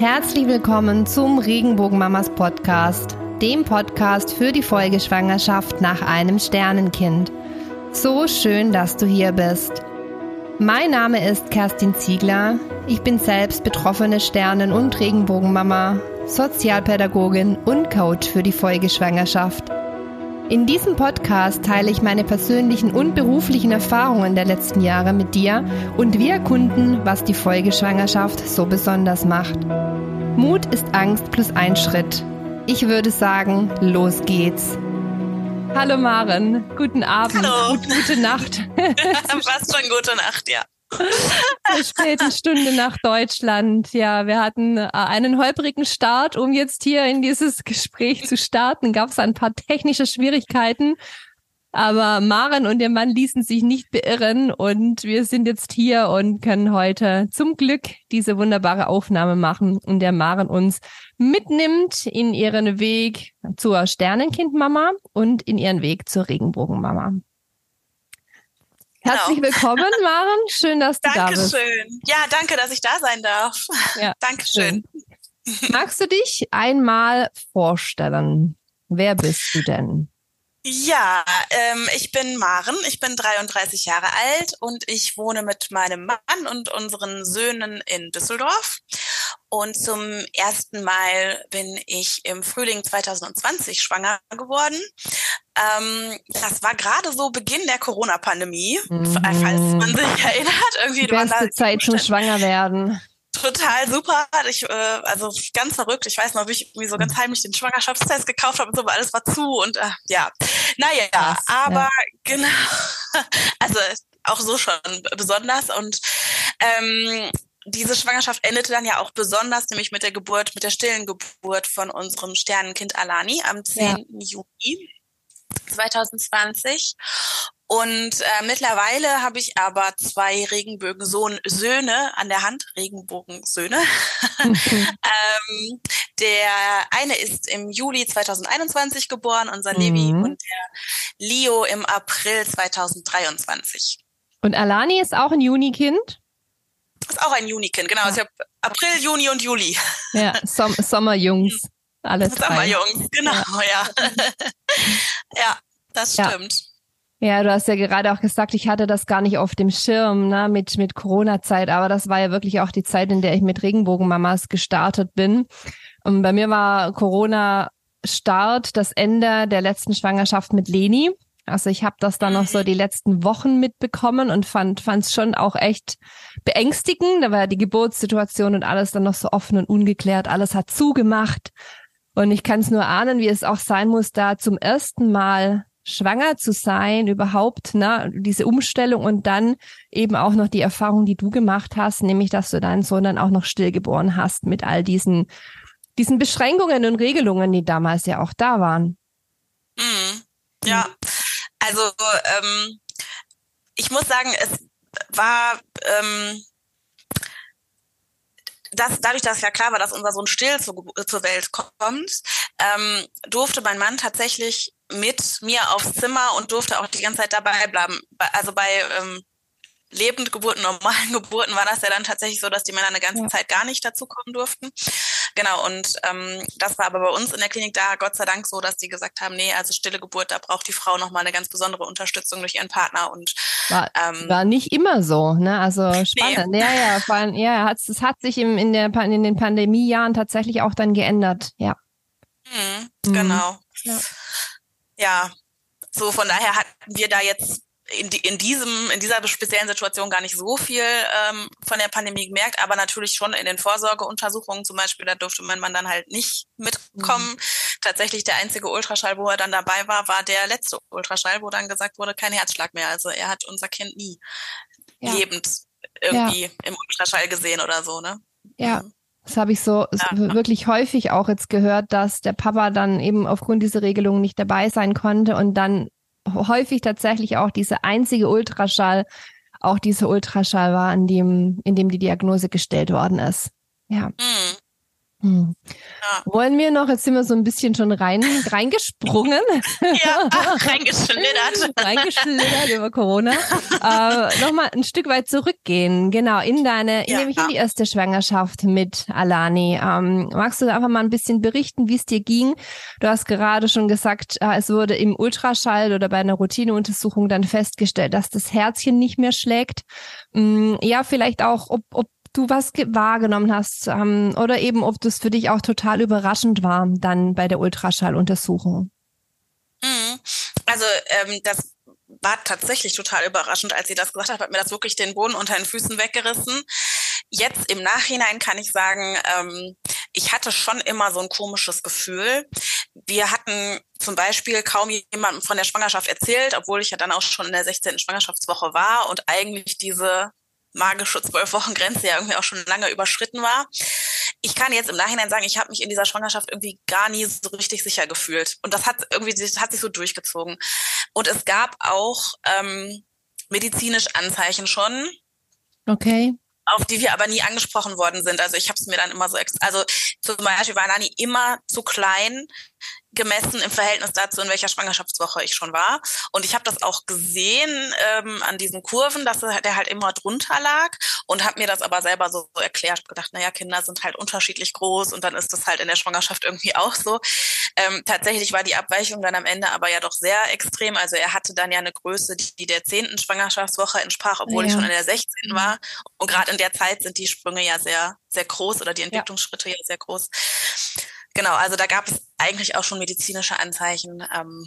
Herzlich willkommen zum Regenbogenmamas Podcast, dem Podcast für die Folgeschwangerschaft nach einem Sternenkind. So schön, dass du hier bist. Mein Name ist Kerstin Ziegler. Ich bin selbst betroffene Sternen- und Regenbogenmama, Sozialpädagogin und Coach für die Folgeschwangerschaft. In diesem Podcast teile ich meine persönlichen und beruflichen Erfahrungen der letzten Jahre mit dir und wir erkunden, was die Folgeschwangerschaft so besonders macht. Mut ist Angst plus ein Schritt. Ich würde sagen, los geht's. Hallo Maren, guten Abend, Hallo. Gut, gute Nacht. Fast schon gute Nacht, ja. Zur späten Stunde nach Deutschland. Ja, wir hatten äh, einen holprigen Start, um jetzt hier in dieses Gespräch zu starten. Gab es ein paar technische Schwierigkeiten. Aber Maren und ihr Mann ließen sich nicht beirren und wir sind jetzt hier und können heute zum Glück diese wunderbare Aufnahme machen, in der Maren uns mitnimmt in ihren Weg zur Sternenkindmama und in ihren Weg zur Regenbogenmama. Genau. Herzlich willkommen, Maren. Schön, dass du da bist. Dankeschön. Ja, danke, dass ich da sein darf. Ja, Dankeschön. Magst du dich einmal vorstellen? Wer bist du denn? Ja, ähm, ich bin Maren, ich bin 33 Jahre alt und ich wohne mit meinem Mann und unseren Söhnen in Düsseldorf. Und zum ersten Mal bin ich im Frühling 2020 schwanger geworden. Ähm, das war gerade so Beginn der Corona-Pandemie, Mhm. falls man sich erinnert. Irgendwie Die beste Zeit zum Umstände- Schwangerwerden. total super. Ich, äh, also ganz verrückt. Ich weiß noch, wie ich irgendwie so ganz heimlich den Schwangerschaftstest gekauft habe und so, aber alles war zu und äh, ja. Naja, Krass, aber ja. genau. Also auch so schon besonders und ähm, diese Schwangerschaft endete dann ja auch besonders, nämlich mit der Geburt, mit der stillen Geburt von unserem Sternenkind Alani am 10. Juni 2020. Und äh, mittlerweile habe ich aber zwei Regenbogensöhne an der Hand, Regenbogensöhne. ähm, der eine ist im Juli 2021 geboren, unser Levi, Mhm. und der Leo im April 2023. Und Alani ist auch ein Junikind. Ist auch ein Junikind, genau. Ich habe April, Juni und Juli. Ja, Som Sommerjungs. Alles drei. Sommerjungs, genau, ja. ja, das Ja. stimmt. Ja, du hast ja gerade auch gesagt, ich hatte das gar nicht auf dem Schirm, ne, mit, mit Corona-Zeit, aber das war ja wirklich auch die Zeit, in der ich mit Regenbogenmamas gestartet bin. Und bei mir war Corona-Start das Ende der letzten Schwangerschaft mit Leni. Also ich habe das dann noch so die letzten Wochen mitbekommen und fand es schon auch echt beängstigend. Da war die Geburtssituation und alles dann noch so offen und ungeklärt. Alles hat zugemacht. Und ich kann es nur ahnen, wie es auch sein muss, da zum ersten Mal schwanger zu sein, überhaupt, ne, diese Umstellung und dann eben auch noch die Erfahrung, die du gemacht hast, nämlich, dass du deinen Sohn dann auch noch stillgeboren hast mit all diesen, diesen Beschränkungen und Regelungen, die damals ja auch da waren. Mhm. Ja, also ähm, ich muss sagen, es war ähm, das, dadurch, dass ja klar war, dass unser Sohn still zu, zur Welt kommt, ähm, durfte mein Mann tatsächlich mit mir aufs Zimmer und durfte auch die ganze Zeit dabei bleiben. Also bei ähm, Lebendgeburten, normalen Geburten war das ja dann tatsächlich so, dass die Männer eine ganze Ja. Zeit gar nicht dazukommen durften. Genau, und ähm, das war aber bei uns in der Klinik da Gott sei Dank so, dass die gesagt haben, nee, also stille Geburt, da braucht die Frau nochmal eine ganz besondere Unterstützung durch ihren Partner und War, ähm, war nicht immer so, ne? Also spannend. Ja, ja, vor allem, ja, hat's, es hat sich im, in, der, in den Pandemiejahren tatsächlich auch dann geändert. Ja. Mhm, Mhm. Genau. Ja. Ja. so von daher hatten wir da jetzt in, die, in diesem, in dieser speziellen Situation gar nicht so viel ähm, von der Pandemie gemerkt, aber natürlich schon in den Vorsorgeuntersuchungen zum Beispiel, da durfte mein Mann dann halt nicht mitkommen. Mhm. Tatsächlich der einzige Ultraschall, wo er dann dabei war, war der letzte Ultraschall, wo dann gesagt wurde, kein Herzschlag mehr. Also er hat unser Kind nie Ja. lebend irgendwie im Ultraschall gesehen oder so, ne? Ja. Mhm. Das habe ich so Ja. so wirklich häufig auch jetzt gehört, dass der Papa dann eben aufgrund dieser Regelung nicht dabei sein konnte und dann häufig tatsächlich auch diese einzige Ultraschall, auch dieser Ultraschall war, an dem, in dem die Diagnose gestellt worden ist. Ja. Mhm. Hm. Ja. Wollen wir noch, jetzt sind wir so ein bisschen schon rein, reingesprungen. Ja, reingeschlittert. reingeschlittert über Corona. äh, Nochmal ein Stück weit zurückgehen, genau, in deine, ja, nämlich in die erste Schwangerschaft mit Alani. Ähm, magst du einfach mal ein bisschen berichten, wie es dir ging? Du hast gerade schon gesagt, äh, es wurde im Ultraschall oder bei einer Routineuntersuchung dann festgestellt, dass das Herzchen nicht mehr schlägt. Ähm, ja, vielleicht auch, ob, ob du was wahrgenommen hast ähm, oder eben ob das für dich auch total überraschend war dann bei der Ultraschalluntersuchung. Mhm. Also ähm, das war tatsächlich total überraschend, als sie das gesagt hat, hat mir das wirklich den Boden unter den Füßen weggerissen. Jetzt im Nachhinein kann ich sagen, ähm, ich hatte schon immer so ein komisches Gefühl. Wir hatten zum Beispiel kaum jemandem von der Schwangerschaft erzählt, obwohl ich ja dann auch schon in der 16. Schwangerschaftswoche war und eigentlich diese magische zwölf Wochen Grenze ja irgendwie auch schon lange überschritten war. Ich kann jetzt im Nachhinein sagen, ich habe mich in dieser Schwangerschaft irgendwie gar nie so richtig sicher gefühlt. Und das hat irgendwie, das hat sich so durchgezogen. Und es gab auch ähm, medizinisch Anzeichen schon. Okay auf die wir aber nie angesprochen worden sind. Also ich habe es mir dann immer so, also zum Beispiel war Nani immer zu klein gemessen im Verhältnis dazu, in welcher Schwangerschaftswoche ich schon war. Und ich habe das auch gesehen ähm, an diesen Kurven, dass der halt immer drunter lag und habe mir das aber selber so, erklärt, gedacht, naja, Kinder sind halt unterschiedlich groß und dann ist das halt in der Schwangerschaft irgendwie auch so. Ähm, tatsächlich war die Abweichung dann am Ende aber ja doch sehr extrem. Also er hatte dann ja eine Größe, die der zehnten Schwangerschaftswoche entsprach, obwohl ja. ich schon in der 16. war. Und gerade in der Zeit sind die Sprünge ja sehr, sehr groß oder die Entwicklungsschritte ja, ja sehr groß. Genau, also da gab es eigentlich auch schon medizinische Anzeichen. Ähm,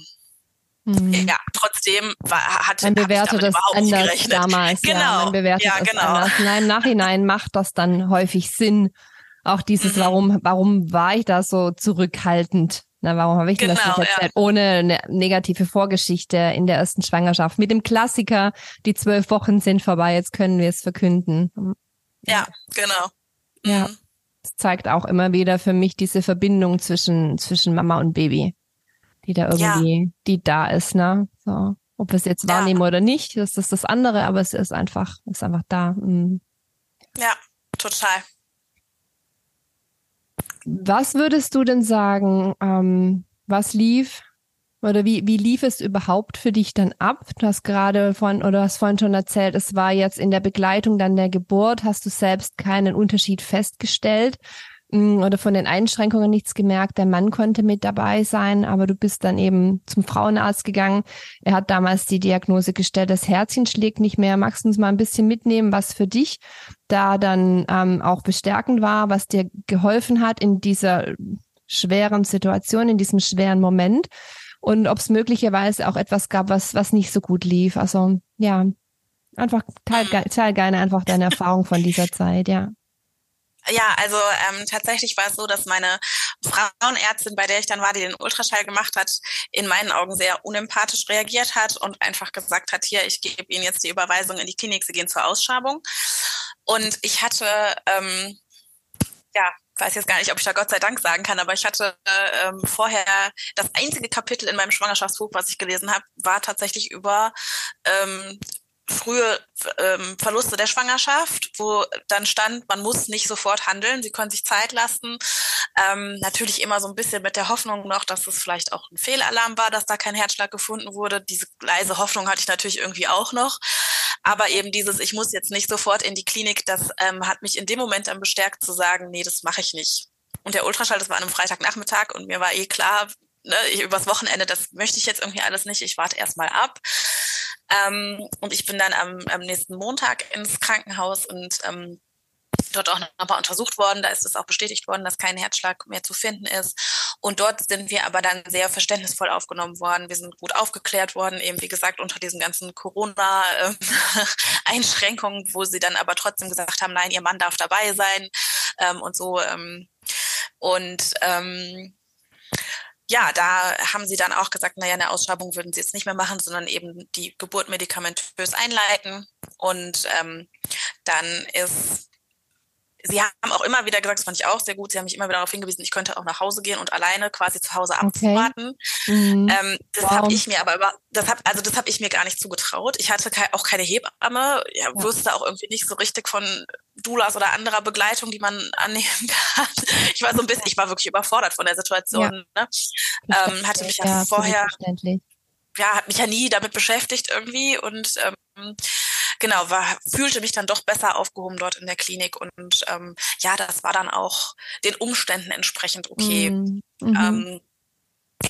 mhm. Ja, trotzdem war, hatte man bewertet das anders damals. Genau, ja, man bewertet ja, genau. anders. Nein, im Nachhinein macht das dann häufig Sinn. Auch dieses, mhm. warum, warum war ich da so zurückhaltend? Na, warum habe ich genau, das nicht erzählt? Ja. Ohne eine negative Vorgeschichte in der ersten Schwangerschaft. Mit dem Klassiker, die zwölf Wochen sind vorbei, jetzt können wir es verkünden. Ja, genau. Mhm. Ja zeigt auch immer wieder für mich diese Verbindung zwischen, zwischen Mama und Baby, die da irgendwie, ja. die da ist, ne? So. Ob wir es jetzt wahrnehmen ja. oder nicht, das ist das andere, aber es ist einfach, ist einfach da. Mhm. Ja, total. Was würdest du denn sagen, ähm, was lief oder wie, wie lief es überhaupt für dich dann ab? Du hast gerade von oder hast vorhin schon erzählt, es war jetzt in der Begleitung dann der Geburt, hast du selbst keinen Unterschied festgestellt mm, oder von den Einschränkungen nichts gemerkt. Der Mann konnte mit dabei sein, aber du bist dann eben zum Frauenarzt gegangen. Er hat damals die Diagnose gestellt, das Herzchen schlägt nicht mehr. Magst du uns mal ein bisschen mitnehmen, was für dich da dann ähm, auch bestärkend war, was dir geholfen hat in dieser schweren Situation, in diesem schweren Moment? Und ob es möglicherweise auch etwas gab, was, was nicht so gut lief. Also ja, einfach teil, teil gerne einfach deine Erfahrung von dieser Zeit, ja. Ja, also ähm, tatsächlich war es so, dass meine Frauenärztin, bei der ich dann war, die den Ultraschall gemacht hat, in meinen Augen sehr unempathisch reagiert hat und einfach gesagt hat, hier, ich gebe Ihnen jetzt die Überweisung in die Klinik, Sie gehen zur Ausschabung. Und ich hatte ähm, ja weiß jetzt gar nicht, ob ich da Gott sei Dank sagen kann, aber ich hatte ähm, vorher das einzige Kapitel in meinem Schwangerschaftsbuch, was ich gelesen habe, war tatsächlich über ähm, frühe ähm, Verluste der Schwangerschaft, wo dann stand, man muss nicht sofort handeln, sie können sich Zeit lassen. Ähm, natürlich immer so ein bisschen mit der Hoffnung noch, dass es vielleicht auch ein Fehlalarm war, dass da kein Herzschlag gefunden wurde. Diese leise Hoffnung hatte ich natürlich irgendwie auch noch. Aber eben dieses, ich muss jetzt nicht sofort in die Klinik, das ähm, hat mich in dem Moment dann bestärkt zu sagen, nee, das mache ich nicht. Und der Ultraschall, das war an einem Freitagnachmittag und mir war eh klar, ne, ich, übers Wochenende, das möchte ich jetzt irgendwie alles nicht, ich warte erst mal ab. Ähm, und ich bin dann am, am nächsten Montag ins Krankenhaus und ähm, dort auch nochmal untersucht worden. Da ist es auch bestätigt worden, dass kein Herzschlag mehr zu finden ist. Und dort sind wir aber dann sehr verständnisvoll aufgenommen worden. Wir sind gut aufgeklärt worden, eben wie gesagt, unter diesen ganzen Corona-Einschränkungen, wo sie dann aber trotzdem gesagt haben, nein, ihr Mann darf dabei sein ähm, und so. Ähm, und ähm, ja, da haben sie dann auch gesagt, naja, eine Ausschreibung würden sie jetzt nicht mehr machen, sondern eben die Geburt medikamentös einleiten. Und ähm, dann ist sie haben auch immer wieder gesagt, das fand ich auch sehr gut, sie haben mich immer wieder darauf hingewiesen, ich könnte auch nach Hause gehen und alleine quasi zu Hause abwarten. Okay. Mhm. Ähm, das wow. habe ich mir aber über, das hab, also das habe ich mir gar nicht zugetraut. Ich hatte ke auch keine Hebamme, ja, ja. wusste auch irgendwie nicht so richtig von Doulas oder anderer Begleitung, die man annehmen kann. Ich war so ein bisschen, ich war wirklich überfordert von der Situation. Ja. Ne? Ähm, hatte mich ja, vorher, ja, hat mich ja nie damit beschäftigt irgendwie und ähm, genau, war, fühlte mich dann doch besser aufgehoben dort in der Klinik und ähm, ja, das war dann auch den Umständen entsprechend okay. Mhm. mhm. Ähm,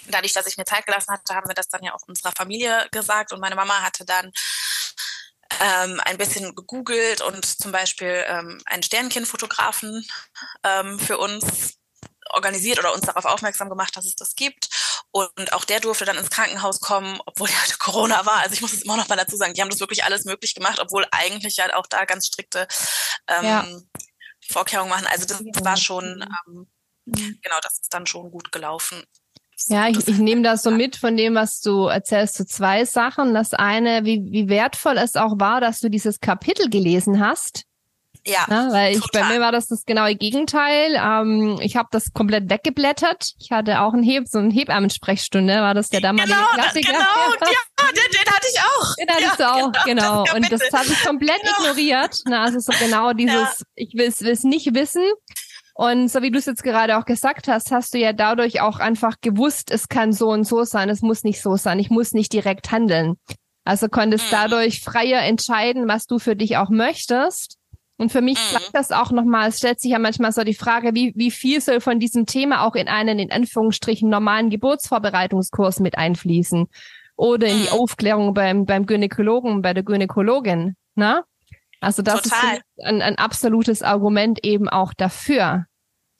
dadurch, dass ich mir Zeit gelassen hatte, haben wir das dann ja auch unserer Familie gesagt und meine Mama hatte dann ähm, ein bisschen gegoogelt und zum Beispiel ähm, einen Sternkindfotografen ähm, für uns organisiert oder uns darauf aufmerksam gemacht, dass es das gibt. Und auch der durfte dann ins Krankenhaus kommen, obwohl ja Corona war. Also ich muss es immer noch mal dazu sagen, die haben das wirklich alles möglich gemacht, obwohl eigentlich ja auch da ganz strikte ähm, ja. Vorkehrungen machen. Also das war schon, ähm, genau, das ist dann schon gut gelaufen. Ja, ich, ich nehme das so mit von dem, was du erzählst, zu zwei Sachen. Das eine, wie, wie wertvoll es auch war, dass du dieses Kapitel gelesen hast. Ja. Na, weil ich, bei mir war das das genaue Gegenteil. Ähm, ich habe das komplett weggeblättert. Ich hatte auch einen Heb, so eine Hebammen-Sprechstunde, war das der damalige genau, Klassiker. Genau, ja, den, den hatte ich auch. Den hattest ja, du auch, genau. genau. Und das habe ich komplett genau. ignoriert. Na, also so genau dieses, ja. ich will es nicht wissen. Und so wie du es jetzt gerade auch gesagt hast, hast du ja dadurch auch einfach gewusst, es kann so und so sein, es muss nicht so sein, ich muss nicht direkt handeln. Also konntest mhm. dadurch freier entscheiden, was du für dich auch möchtest. Und für mich mhm. das auch nochmal, es stellt sich ja manchmal so die Frage, wie, wie viel soll von diesem Thema auch in einen, in Anführungsstrichen, normalen Geburtsvorbereitungskurs mit einfließen? Oder in die mhm. Aufklärung beim, beim Gynäkologen, bei der Gynäkologin, ne? Also das Total. ist ein, ein absolutes Argument eben auch dafür.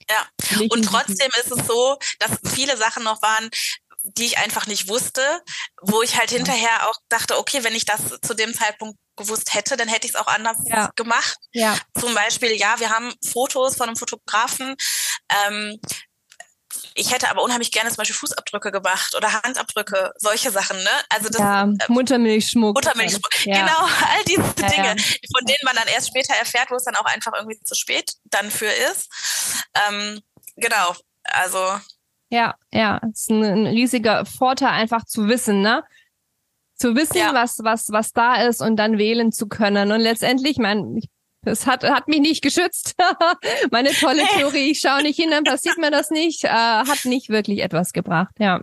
Ja, und trotzdem ist es so, dass viele Sachen noch waren, die ich einfach nicht wusste, wo ich halt hinterher auch dachte, okay, wenn ich das zu dem Zeitpunkt gewusst hätte, dann hätte ich es auch anders ja. gemacht. Ja. Zum Beispiel, ja, wir haben Fotos von einem Fotografen, ähm, ich hätte aber unheimlich gerne zum Beispiel Fußabdrücke gemacht oder Handabdrücke, solche Sachen, ne? Also das ja, äh, Muttermilchschmuck. Muttermilchschmuck, ja. genau, all diese ja, Dinge, von denen man dann erst später erfährt, wo es dann auch einfach irgendwie zu spät dann für ist. Ähm, genau, also. Ja, ja, es ist ein, ein, riesiger Vorteil, einfach zu wissen, ne? Zu wissen, was, was, was da ist und dann wählen zu können. Und letztendlich, mein, das hat, hat mich nicht geschützt. Meine tolle Theorie, ich schaue nicht hin, dann passiert mir das nicht, äh, hat nicht wirklich etwas gebracht, ja.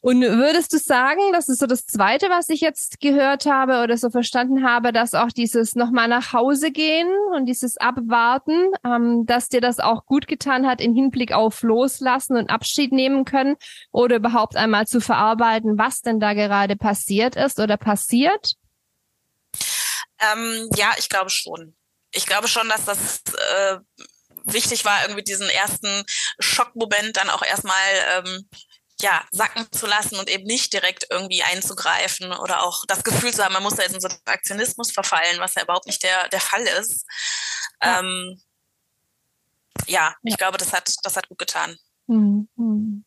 Und würdest du sagen, das ist so das Zweite, was ich jetzt gehört habe oder so verstanden habe, dass auch dieses nochmal nach Hause gehen und dieses Abwarten, ähm, dass dir das auch gut getan hat im Hinblick auf Loslassen und Abschied nehmen können oder überhaupt einmal zu verarbeiten, was denn da gerade passiert ist oder passiert? Ähm, ja, ich glaube schon. Ich glaube schon, dass das äh, wichtig war, irgendwie diesen ersten Schockmoment dann auch erstmal ähm, ja, sacken zu lassen und eben nicht direkt irgendwie einzugreifen oder auch das Gefühl zu haben, man muss da jetzt in so einen Aktionismus verfallen, was ja überhaupt nicht der, der Fall ist. Ja, ähm, ja, ja. ich glaube, das hat, das hat gut getan. Mhm.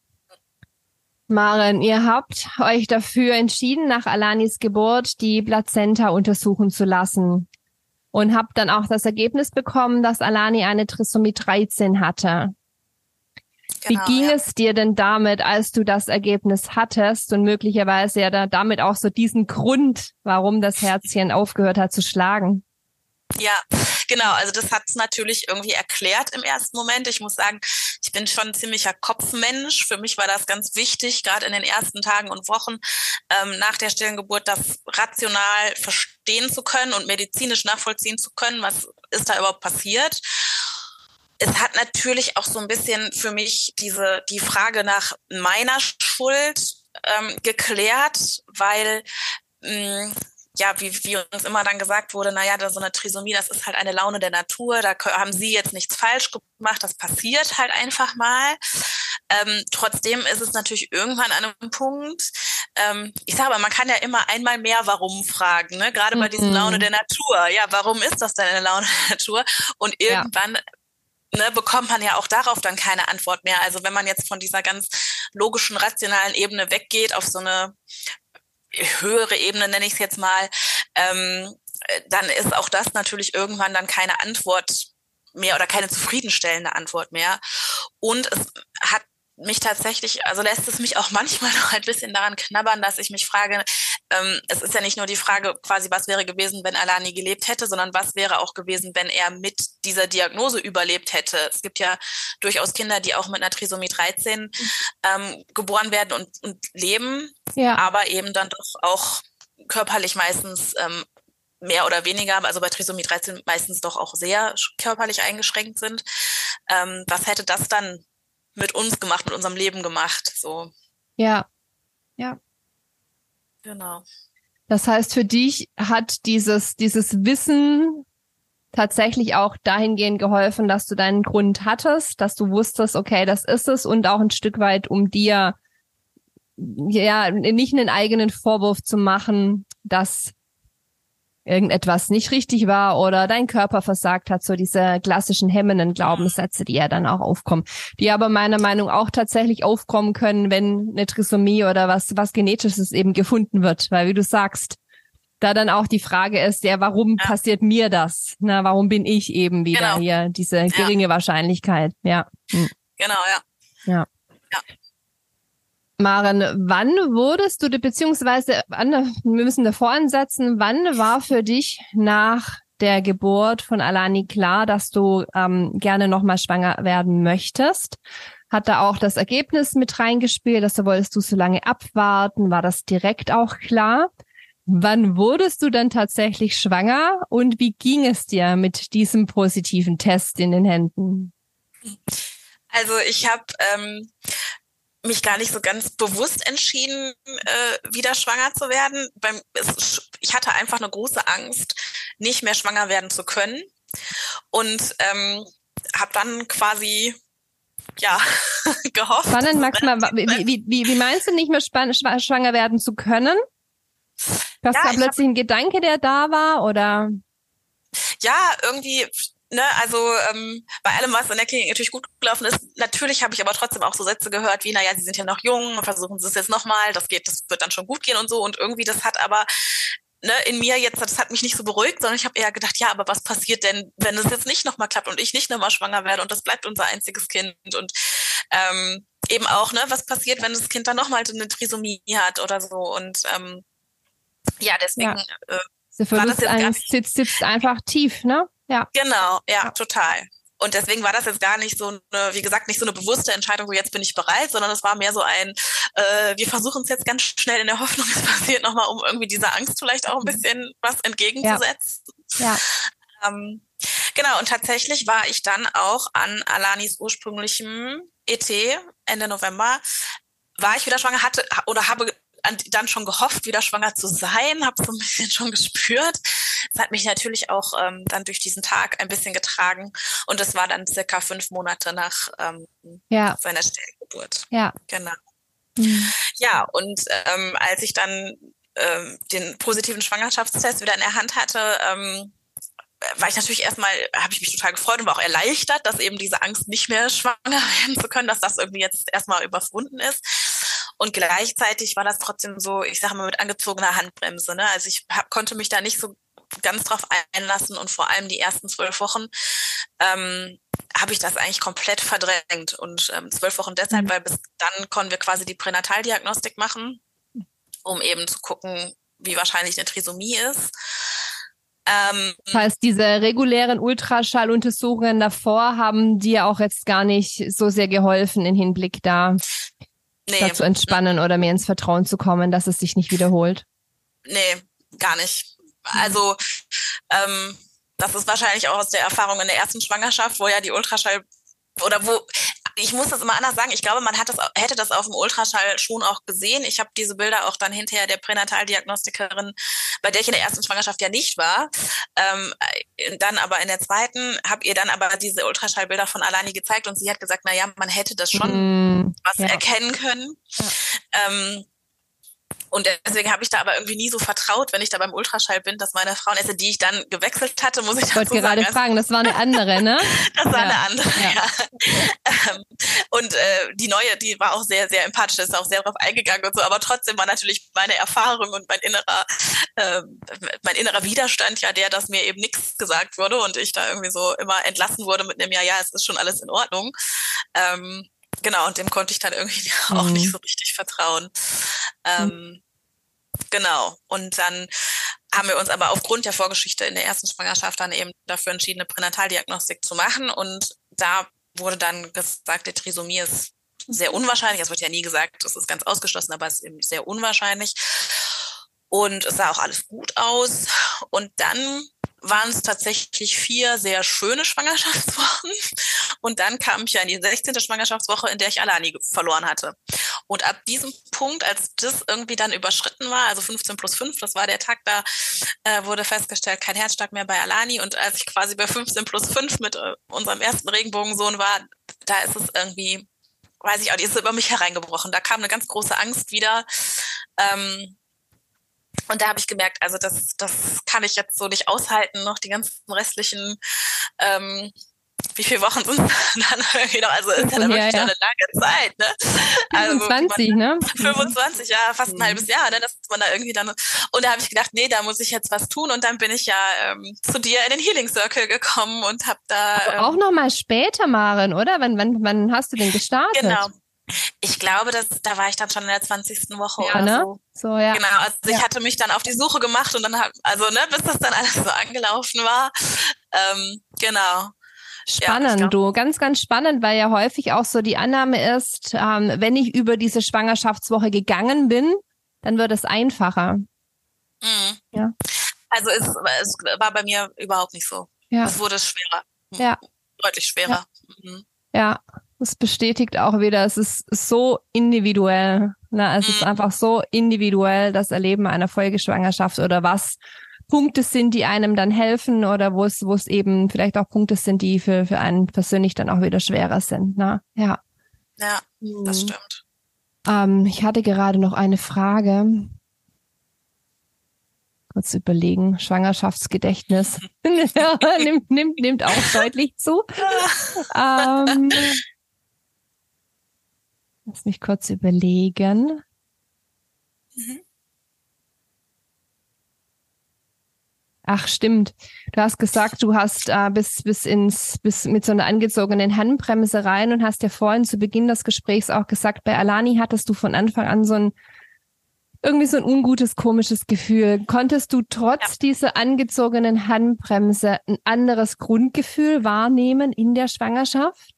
Maren, ihr habt euch dafür entschieden, nach Alanis Geburt die Plazenta untersuchen zu lassen und habt dann auch das Ergebnis bekommen, dass Alani eine Trisomie 13 hatte. Genau, Wie ging ja. es dir denn damit, als du das Ergebnis hattest und möglicherweise ja da, damit auch so diesen Grund, warum das Herzchen aufgehört hat zu schlagen? Ja, genau. Also das hat es natürlich irgendwie erklärt im ersten Moment. Ich muss sagen, ich bin schon ein ziemlicher Kopfmensch. Für mich war das ganz wichtig, gerade in den ersten Tagen und Wochen ähm, nach der Stillengeburt, das rational verstehen zu können und medizinisch nachvollziehen zu können, was ist da überhaupt passiert. Es hat natürlich auch so ein bisschen für mich diese die Frage nach meiner Schuld ähm, geklärt, weil mh, mm, ja, wie, wie uns immer dann gesagt wurde, naja, da so eine Trisomie, das ist halt eine Laune der Natur, da haben sie jetzt nichts falsch gemacht, das passiert halt einfach mal. Ähm, trotzdem ist es natürlich irgendwann an einem Punkt, ähm, ich sage aber, man kann ja immer einmal mehr Warum fragen, ne? gerade bei diesem Laune mhm. der Natur. Ja, warum ist das denn eine Laune der Natur? Und irgendwann ja. Ne, bekommt man ja auch darauf dann keine Antwort mehr. Also wenn man jetzt von dieser ganz logischen, rationalen Ebene weggeht auf so eine höhere Ebene, nenne ich es jetzt mal, ähm, dann ist auch das natürlich irgendwann dann keine Antwort mehr oder keine zufriedenstellende Antwort mehr. Und es hat mich tatsächlich, also lässt es mich auch manchmal noch ein bisschen daran knabbern, dass ich mich frage, ähm, es ist ja nicht nur die Frage quasi, was wäre gewesen, wenn Alani gelebt hätte, sondern was wäre auch gewesen, wenn er mit dieser Diagnose überlebt hätte. Es gibt ja durchaus Kinder, die auch mit einer Trisomie 13 ähm, geboren werden und, und leben, ja. aber eben dann doch auch körperlich meistens ähm, mehr oder weniger, also bei Trisomie 13 meistens doch auch sehr körperlich eingeschränkt sind. Ähm, was hätte das dann mit uns gemacht, mit unserem Leben gemacht? So. Ja, ja. Genau. Das heißt, für dich hat dieses, dieses Wissen tatsächlich auch dahingehend geholfen, dass du deinen Grund hattest, dass du wusstest, okay, das ist es und auch ein Stück weit, um dir ja nicht einen eigenen Vorwurf zu machen, dass irgendetwas nicht richtig war oder dein Körper versagt hat, so diese klassischen hemmenden Glaubenssätze, die ja dann auch aufkommen, die aber meiner Meinung nach auch tatsächlich aufkommen können, wenn eine Trisomie oder was, was Genetisches eben gefunden wird, weil wie du sagst, da dann auch die Frage ist, ja, warum ja. passiert mir das? Na, warum bin ich eben wieder genau. hier diese geringe ja. Wahrscheinlichkeit? Ja. Hm. Genau, ja. Ja. ja. Maren, wann wurdest du, beziehungsweise, wir müssen davor ansetzen, wann war für dich nach der Geburt von Alani klar, dass du ähm, gerne nochmal schwanger werden möchtest? Hat da auch das Ergebnis mit reingespielt, dass du wolltest du so lange abwarten? War das direkt auch klar? Wann wurdest du dann tatsächlich schwanger und wie ging es dir mit diesem positiven Test in den Händen? Also ich habe ähm, mich gar nicht so ganz bewusst entschieden, äh, wieder schwanger zu werden. Beim, es, ich hatte einfach eine große Angst, nicht mehr schwanger werden zu können. Und ähm, habe dann quasi ja gehofft. Spannend, Max, mal, wie, wie, wie, wie meinst du nicht mehr schwanger werden zu können? Was ja, da plötzlich ein Gedanke, der da war, oder? Ja, irgendwie ne, also ähm, bei allem, was in der Klinik natürlich gut gelaufen ist, natürlich habe ich aber trotzdem auch so Sätze gehört wie, naja, sie sind ja noch jung, versuchen sie es jetzt nochmal, das geht, das wird dann schon gut gehen und so. Und irgendwie, das hat aber ne, in mir jetzt, das hat mich nicht so beruhigt, sondern ich habe eher gedacht, ja, aber was passiert denn, wenn es jetzt nicht nochmal klappt und ich nicht nochmal schwanger werde und das bleibt unser einziges Kind und ähm, eben auch, ne, was passiert, wenn das Kind dann nochmal so eine Trisomie hat oder so und ähm, ja, deswegen ja. Äh, Der Verlust eines sitzt, sitzt einfach tief, ne? Ja. Genau, ja, ja, total. Und deswegen war das jetzt gar nicht so eine, wie gesagt, nicht so eine bewusste Entscheidung, so jetzt bin ich bereit, sondern es war mehr so ein, äh, wir versuchen es jetzt ganz schnell in der Hoffnung, es passiert nochmal, um irgendwie dieser Angst vielleicht auch ein mhm. bisschen was entgegenzusetzen. Ja. ja. Ähm, genau, und tatsächlich war ich dann auch an Alanis ursprünglichem ET Ende November, war ich wieder schwanger, hatte oder habe dann schon gehofft, wieder schwanger zu sein, habe so ein bisschen schon gespürt. Das hat mich natürlich auch ähm, dann durch diesen Tag ein bisschen getragen. Und das war dann circa fünf Monate nach ähm, ja. seiner Stellgeburt. Ja. Genau. Mhm. Ja, und ähm, als ich dann ähm, den positiven Schwangerschaftstest wieder in der Hand hatte, ähm, war ich natürlich erstmal, habe ich mich total gefreut und war auch erleichtert, dass eben diese Angst nicht mehr schwanger werden zu können, dass das irgendwie jetzt erstmal überwunden ist. Und gleichzeitig war das trotzdem so, ich sage mal, mit angezogener Handbremse. Ne? Also ich hab, konnte mich da nicht so ganz drauf einlassen und vor allem die ersten zwölf Wochen ähm, habe ich das eigentlich komplett verdrängt. Und ähm, zwölf Wochen deshalb, mhm. weil bis dann konnten wir quasi die Pränataldiagnostik machen, um eben zu gucken, wie wahrscheinlich eine Trisomie ist. Ähm, das heißt, diese regulären Ultraschalluntersuchungen davor haben dir auch jetzt gar nicht so sehr geholfen im Hinblick da nee. da zu entspannen oder mir ins Vertrauen zu kommen, dass es sich nicht wiederholt? Nee, gar nicht. Also ähm, das ist wahrscheinlich auch aus der Erfahrung in der ersten Schwangerschaft, wo ja die Ultraschall oder wo ich muss das immer anders sagen. Ich glaube, man hat das, hätte das auf dem Ultraschall schon auch gesehen. Ich habe diese Bilder auch dann hinterher der Pränataldiagnostikerin, bei der ich in der ersten Schwangerschaft ja nicht war, ähm, dann aber in der zweiten, habe ihr dann aber diese Ultraschallbilder von Alani gezeigt und sie hat gesagt, na ja, man hätte das schon mm, was ja. erkennen können. Ja. Ähm, Und deswegen habe ich da aber irgendwie nie so vertraut, wenn ich da beim Ultraschall bin, dass meine Frauenärztin, die ich dann gewechselt hatte, muss ich Ich wollte gerade sagen, fragen, das war eine andere, ne? das war Ja. eine andere, Ja. ja. Ähm, und äh, die neue, die war auch sehr, sehr empathisch, ist auch sehr drauf eingegangen und so, aber trotzdem war natürlich meine Erfahrung und mein innerer, äh, mein innerer Widerstand ja der, dass mir eben nichts gesagt wurde und ich da irgendwie so immer entlassen wurde mit einem Ja, ja, es ist schon alles in Ordnung. Ähm, genau, und dem konnte ich dann irgendwie auch Mhm. nicht so richtig vertrauen. Ähm, Genau. Und dann haben wir uns aber aufgrund der Vorgeschichte in der ersten Schwangerschaft dann eben dafür entschieden, eine Pränataldiagnostik zu machen. Und da wurde dann gesagt, die Trisomie ist sehr unwahrscheinlich. Es wird ja nie gesagt, es ist ganz ausgeschlossen, aber es ist eben sehr unwahrscheinlich. Und es sah auch alles gut aus. Und dann waren es tatsächlich vier sehr schöne Schwangerschaftswochen. Und dann kam ich ja in die 16. Schwangerschaftswoche, in der ich Alani verloren hatte. Und ab diesem Punkt, als das irgendwie dann überschritten war, also 15 plus 5, das war der Tag, da äh, wurde festgestellt, kein Herzschlag mehr bei Alani. Und als ich quasi bei 15 plus 5 mit äh, unserem ersten Regenbogensohn war, da ist es irgendwie, weiß ich auch, die ist über mich hereingebrochen. Da kam eine ganz große Angst wieder. Ähm, und da habe ich gemerkt, also das, das kann ich jetzt so nicht aushalten, noch die ganzen restlichen, ähm, wie viele Wochen sind dann irgendwie noch? Also ist ja dann Ja, wirklich ja. noch eine lange Zeit, ne? Also, 25, ne? 25, ja, fast ein Mhm. halbes Jahr, ne, dass man da irgendwie dann. Und da habe ich gedacht, nee, da muss ich jetzt was tun. Und dann bin ich ja ähm, zu dir in den Healing Circle gekommen und habe da. Ähm, auch noch mal später, Maren, oder? Wann, wann, wann hast du denn gestartet? genau. Ich glaube, dass da war ich dann schon in der 20. Woche Ja, oder ne? so. So, ja. Genau, also ich Ja. hatte mich dann auf die Suche gemacht und dann hab, also ne, bis das dann alles so angelaufen war. Ähm, genau. Spannend, glaub- du. Ganz, ganz spannend, weil ja häufig auch so die Annahme ist, ähm, wenn ich über diese Schwangerschaftswoche gegangen bin, dann wird es einfacher. Mhm. Ja. Also es, es war bei mir überhaupt nicht so. Ja, Es wurde schwerer. Ja. Deutlich schwerer. Mhm. ja. Das bestätigt auch wieder, es ist so individuell. Ne? Es ist Mhm. einfach so individuell, das Erleben einer Folgeschwangerschaft oder was Punkte sind, die einem dann helfen oder wo es, wo es eben vielleicht auch Punkte sind, die für, für einen persönlich dann auch wieder schwerer sind. Ne? Ja. Ja, das Mhm. stimmt. Ähm, ich hatte gerade noch eine Frage. Kurz überlegen. Schwangerschaftsgedächtnis nimmt, nimmt, nimmt auch deutlich zu. Ähm, lass mich kurz überlegen. Mhm. Ach, stimmt. Du hast gesagt, du hast äh, bis, bis ins, bis mit so einer angezogenen Handbremse rein und hast ja vorhin zu Beginn des Gesprächs auch gesagt, bei Alani hattest du von Anfang an so ein, irgendwie so ein ungutes, komisches Gefühl. Konntest du trotz Ja. dieser angezogenen Handbremse ein anderes Grundgefühl wahrnehmen in der Schwangerschaft?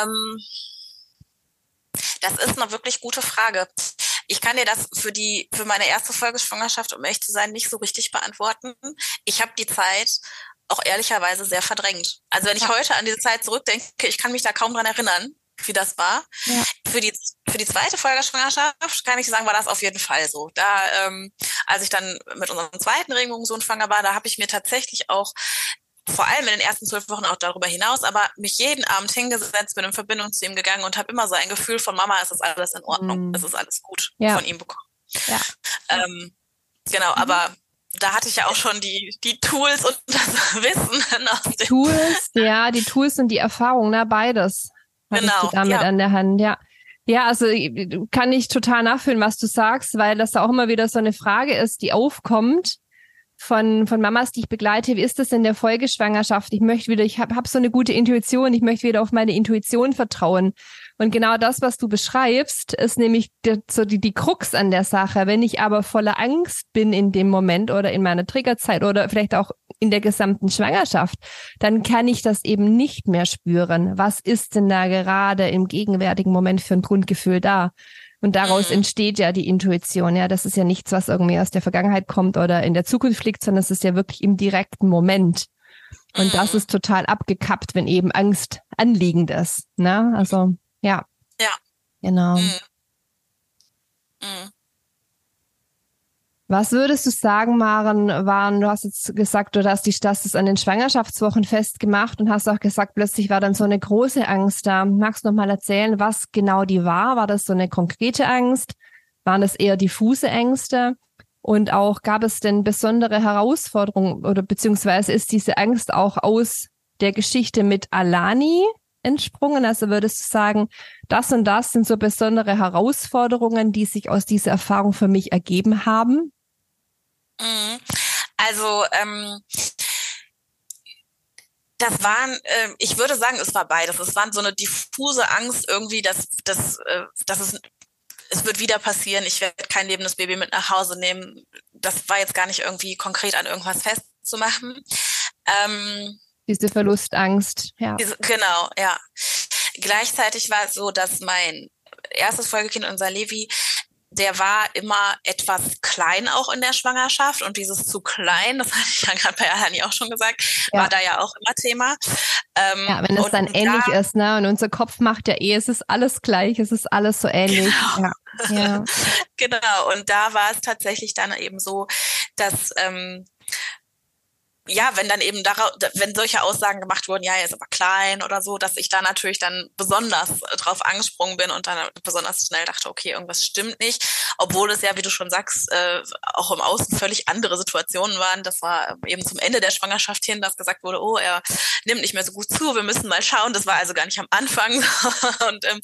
Ähm, das ist eine wirklich gute Frage. Ich kann dir das für die, für meine erste Folge Schwangerschaft, um ehrlich zu sein, nicht so richtig beantworten. Ich habe die Zeit auch ehrlicherweise sehr verdrängt. Also wenn ich heute an diese Zeit zurückdenke, ich kann mich da kaum dran erinnern, wie das war. Ja. Für die, für die zweite Folge Schwangerschaft kann ich sagen, war das auf jeden Fall so. Da, ähm, als ich dann mit unserem zweiten Regenbogensohn schwanger war, da habe ich mir tatsächlich auch vor allem in den ersten zwölf Wochen auch darüber hinaus, aber mich jeden Abend hingesetzt, bin in Verbindung zu ihm gegangen und habe immer so ein Gefühl von Mama, es ist alles in Ordnung, Mhm. es ist alles gut Ja. von ihm bekommen. Ja. Ähm, genau, aber da hatte ich ja auch schon die, die Tools und das Wissen aus dem Tools, ja, die Tools und die Erfahrung, ne, beides. Genau, damit ja. an der Hand, ja. Ja, also äh, kann ich total nachfühlen, was du sagst, weil das auch immer wieder so eine Frage ist, die aufkommt von, von Mamas, die ich begleite. Wie ist das in der Folgeschwangerschaft? Ich möchte wieder, ich habe hab so eine gute Intuition, ich möchte wieder auf meine Intuition vertrauen. Und genau das, was du beschreibst, ist nämlich die, so die, die Krux an der Sache. Wenn ich aber voller Angst bin in dem Moment oder in meiner Triggerzeit oder vielleicht auch in der gesamten Schwangerschaft, dann kann ich das eben nicht mehr spüren. Was ist denn da gerade im gegenwärtigen Moment für ein Grundgefühl da? Und daraus Mhm. entsteht ja die Intuition. Ja, das ist ja nichts, was irgendwie aus der Vergangenheit kommt oder in der Zukunft liegt, sondern es ist ja wirklich im direkten Moment. Und das Mhm. ist total abgekappt, wenn eben Angst anliegend ist. Ne? Also, ja. Ja. Genau. Mhm. Mhm. Was würdest du sagen, Maren, waren, du hast jetzt gesagt, du hast dich das an den Schwangerschaftswochen festgemacht und hast auch gesagt, plötzlich war dann so eine große Angst da. Magst du noch mal erzählen, was genau die war? War das so eine konkrete Angst? Waren das eher diffuse Ängste? Und auch gab es denn besondere Herausforderungen oder beziehungsweise ist diese Angst auch aus der Geschichte mit Alani entsprungen? Also würdest du sagen, das und das sind so besondere Herausforderungen, die sich aus dieser Erfahrung für mich ergeben haben? Mhm. Also ähm, das waren, äh, ich würde sagen, es war beides. Es war so eine diffuse Angst irgendwie, dass, dass, äh, dass es, es wird wieder passieren, ich werde kein lebendes Baby mit nach Hause nehmen. Das war jetzt gar nicht irgendwie konkret an irgendwas festzumachen. Ähm, diese Verlustangst, ja. Diese, genau, ja. Gleichzeitig war es so, dass mein erstes Folgekind, unser Levi, der war immer etwas klein auch in der Schwangerschaft und dieses zu klein, das hatte ich ja gerade bei Alani auch schon gesagt, ja. war da ja auch immer Thema. Ähm, ja, wenn es dann ähnlich da, ist, ne? Und unser Kopf macht ja eh, es ist alles gleich, es ist alles so ähnlich. Genau. Ja. ja. genau. Und da war es tatsächlich dann eben so, dass ähm, ja, wenn dann eben darauf, wenn solche Aussagen gemacht wurden, ja, er ist aber klein oder so, dass ich da natürlich dann besonders drauf angesprungen bin und dann besonders schnell dachte, okay, irgendwas stimmt nicht, obwohl es ja, wie du schon sagst, äh, auch im Außen völlig andere Situationen waren. Das war eben zum Ende der Schwangerschaft hin, dass gesagt wurde, oh, er nimmt nicht mehr so gut zu, wir müssen mal schauen. Das war also gar nicht am Anfang. und ähm,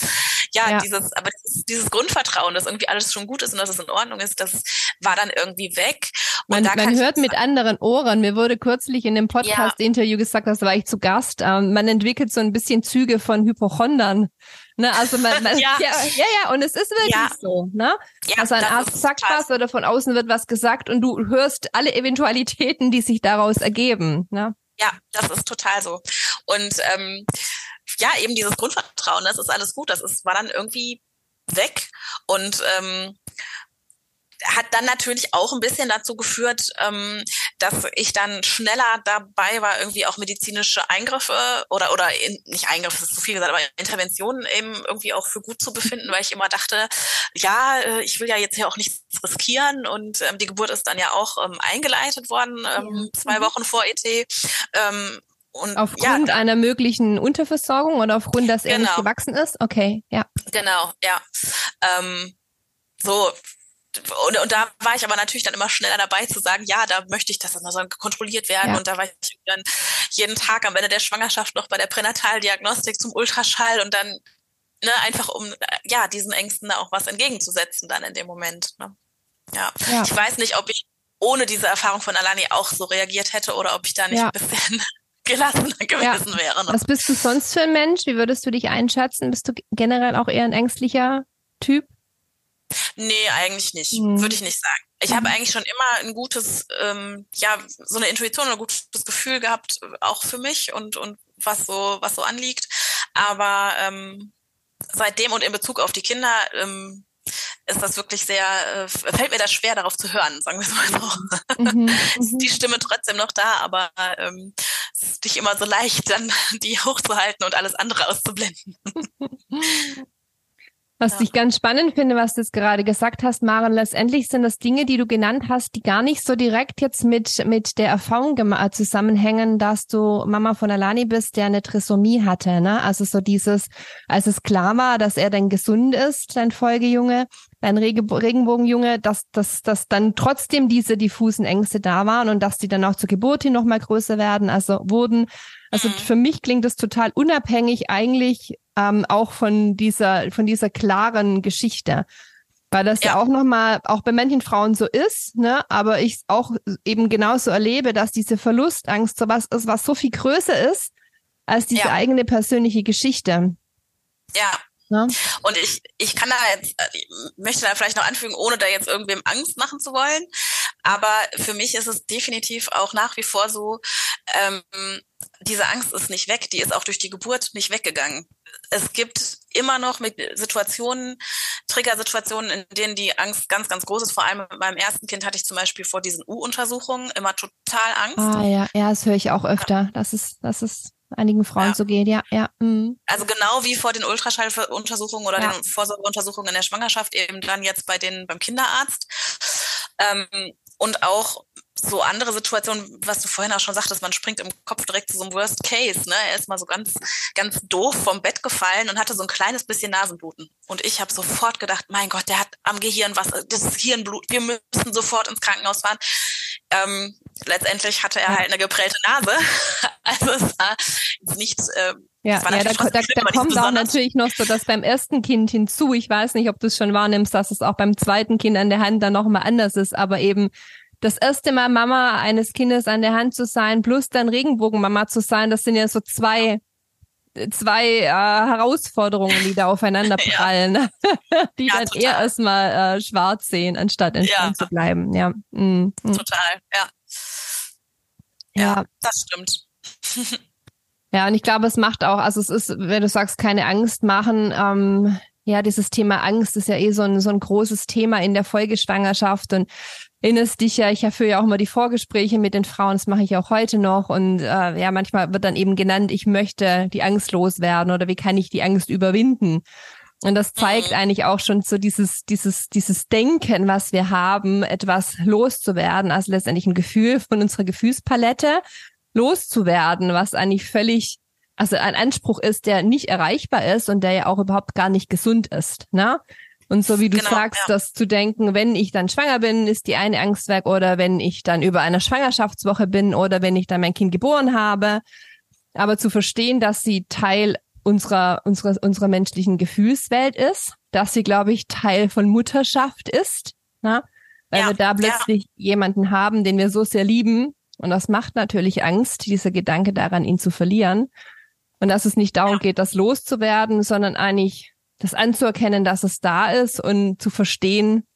ja, ja, dieses, aber dieses, dieses Grundvertrauen, dass irgendwie alles schon gut ist und dass es in Ordnung ist, das war dann irgendwie weg. Und man, man hört mit anderen Ohren. Mir wurde kürzlich in dem Podcast-Interview gesagt, das war ich zu Gast. Ähm, man entwickelt so ein bisschen Züge von Hypochondern. Ne, also man, man ja. ja. ja, ja, und es ist wirklich ja. so. Ne? Ja, also ein Arzt sagt was oder von außen wird was gesagt und du hörst alle Eventualitäten, die sich daraus ergeben. Ne? Ja, das ist total so. Und ähm, ja, eben dieses Grundvertrauen, das ist alles gut. Das ist, war dann irgendwie weg. Und ähm, hat dann natürlich auch ein bisschen dazu geführt, ähm, dass ich dann schneller dabei war, irgendwie auch medizinische Eingriffe oder oder in, nicht Eingriffe, das ist zu viel gesagt, aber Interventionen eben irgendwie auch für gut zu befinden, weil ich immer dachte, ja, äh, ich will ja jetzt ja auch nichts riskieren und ähm, die Geburt ist dann ja auch ähm, eingeleitet worden, ähm, zwei mhm. Wochen vor ET. Ähm, und, aufgrund ja, einer möglichen Unterversorgung oder aufgrund, dass er genau. nicht gewachsen ist? Okay, ja. Genau, ja. Ähm, so, und, und da war ich aber natürlich dann immer schneller dabei zu sagen, ja, da möchte ich, dass das mal so kontrolliert werden. Ja. Und da war ich dann jeden Tag am Ende der Schwangerschaft noch bei der Pränataldiagnostik zum Ultraschall und dann ne, einfach um ja diesen Ängsten da auch was entgegenzusetzen dann in dem Moment. Ne? Ja. ja. ich weiß nicht, ob ich ohne diese Erfahrung von Alani auch so reagiert hätte oder ob ich da nicht ja. ein bisschen gelassener gewesen ja. wäre. Was bist du sonst für ein Mensch? Wie würdest du dich einschätzen? Bist du generell auch eher ein ängstlicher Typ? Nee, eigentlich nicht. Mhm. Würde ich nicht sagen. Ich mhm. habe eigentlich schon immer ein gutes, ähm, ja, so eine Intuition oder ein gutes Gefühl gehabt, auch für mich und, und was so, was so anliegt. Aber ähm, seitdem und in Bezug auf die Kinder ähm, ist das wirklich sehr, äh, fällt mir das schwer, darauf zu hören, sagen wir es mal so. Mhm, ist die mhm. Stimme trotzdem noch da, aber ähm, es ist nicht immer so leicht, dann die hochzuhalten und alles andere auszublenden. Was ja. ich ganz spannend finde, was du jetzt gerade gesagt hast, Maren, letztendlich sind das Dinge, die du genannt hast, die gar nicht so direkt jetzt mit, mit der Erfahrung zusammenhängen, dass du Mama von Alani bist, der eine Trisomie hatte. Ne? Also so dieses, als es klar war, dass er dann gesund ist, dein Folgejunge, dein Regenbogenjunge, dass, dass, dass dann trotzdem diese diffusen Ängste da waren und dass die dann auch zur Geburt hin nochmal größer werden, also wurden. Also mhm. für mich klingt das total unabhängig eigentlich ähm, auch von dieser, von dieser klaren Geschichte. Weil das ja, ja auch nochmal, auch bei manchen Frauen so ist, ne, aber ich auch eben genauso erlebe, dass diese Verlustangst so was ist, was so viel größer ist als diese ja. eigene persönliche Geschichte. Ja, Ne? Und ich, ich kann da jetzt, ich möchte da vielleicht noch anfügen, ohne da jetzt irgendwem Angst machen zu wollen. Aber für mich ist es definitiv auch nach wie vor so, ähm, diese Angst ist nicht weg, die ist auch durch die Geburt nicht weggegangen. Es gibt immer noch mit Situationen, Triggersituationen, in denen die Angst ganz, ganz groß ist. Vor allem mit meinem ersten Kind hatte ich zum Beispiel vor diesen U-Untersuchungen immer total Angst. Ah ja, ja, das höre ich auch öfter. Das ist, das ist einigen Frauen ja. so geht, ja, ja. Mhm. Also genau wie vor den Ultraschalluntersuchungen oder ja. den Vorsorgeuntersuchungen in der Schwangerschaft, eben dann jetzt bei den beim Kinderarzt. Ähm, und auch so andere Situationen, was du vorhin auch schon sagtest, man springt im Kopf direkt zu so einem Worst Case. Ne? Er ist mal so ganz, ganz doof vom Bett gefallen und hatte so ein kleines bisschen Nasenbluten. Und ich habe sofort gedacht, mein Gott, der hat am Gehirn was, das Hirnblut, wir müssen sofort ins Krankenhaus fahren. Ähm, letztendlich hatte er halt eine geprellte Nase. also es war nicht. Äh, ja, ja da, da, da kommt auch natürlich noch so das beim ersten Kind hinzu. Ich weiß nicht, ob du es schon wahrnimmst, dass es auch beim zweiten Kind an der Hand dann nochmal anders ist, aber eben das erste Mal Mama eines Kindes an der Hand zu sein, plus dann Regenbogenmama zu sein, das sind ja so zwei zwei äh, Herausforderungen, die da aufeinander prallen, ja. die ja, dann total. eher erstmal äh, schwarz sehen, anstatt entspannt ja. zu bleiben. Ja. Mhm. Total, ja. ja. Ja, das stimmt. ja, und ich glaube, es macht auch, also es ist, wenn du sagst, keine Angst machen, ähm, ja, dieses Thema Angst ist ja eh so ein, so ein großes Thema in der Folgeschwangerschaft und erinnerst dich ja, ich führe ja auch immer die Vorgespräche mit den Frauen, das mache ich auch heute noch. Und äh, ja, manchmal wird dann eben genannt, ich möchte die Angst loswerden oder wie kann ich die Angst überwinden. Und das zeigt mhm. eigentlich auch schon so dieses, dieses, dieses Denken, was wir haben, etwas loszuwerden, also letztendlich ein Gefühl von unserer Gefühlspalette loszuwerden, was eigentlich völlig, also ein Anspruch ist, der nicht erreichbar ist und der ja auch überhaupt gar nicht gesund ist. Ne? Und so wie du genau, sagst, ja. das zu denken, wenn ich dann schwanger bin, ist die eine Angst weg oder wenn ich dann über einer Schwangerschaftswoche bin oder wenn ich dann mein Kind geboren habe. Aber zu verstehen, dass sie Teil unserer, unserer, unserer menschlichen Gefühlswelt ist, dass sie, glaube ich, Teil von Mutterschaft ist, na? Ne? weil ja, wir da plötzlich ja. jemanden haben, den wir so sehr lieben. Und das macht natürlich Angst, dieser Gedanke daran, ihn zu verlieren. Und dass es nicht darum geht, das loszuwerden, sondern eigentlich das anzuerkennen, dass es da ist und zu verstehen,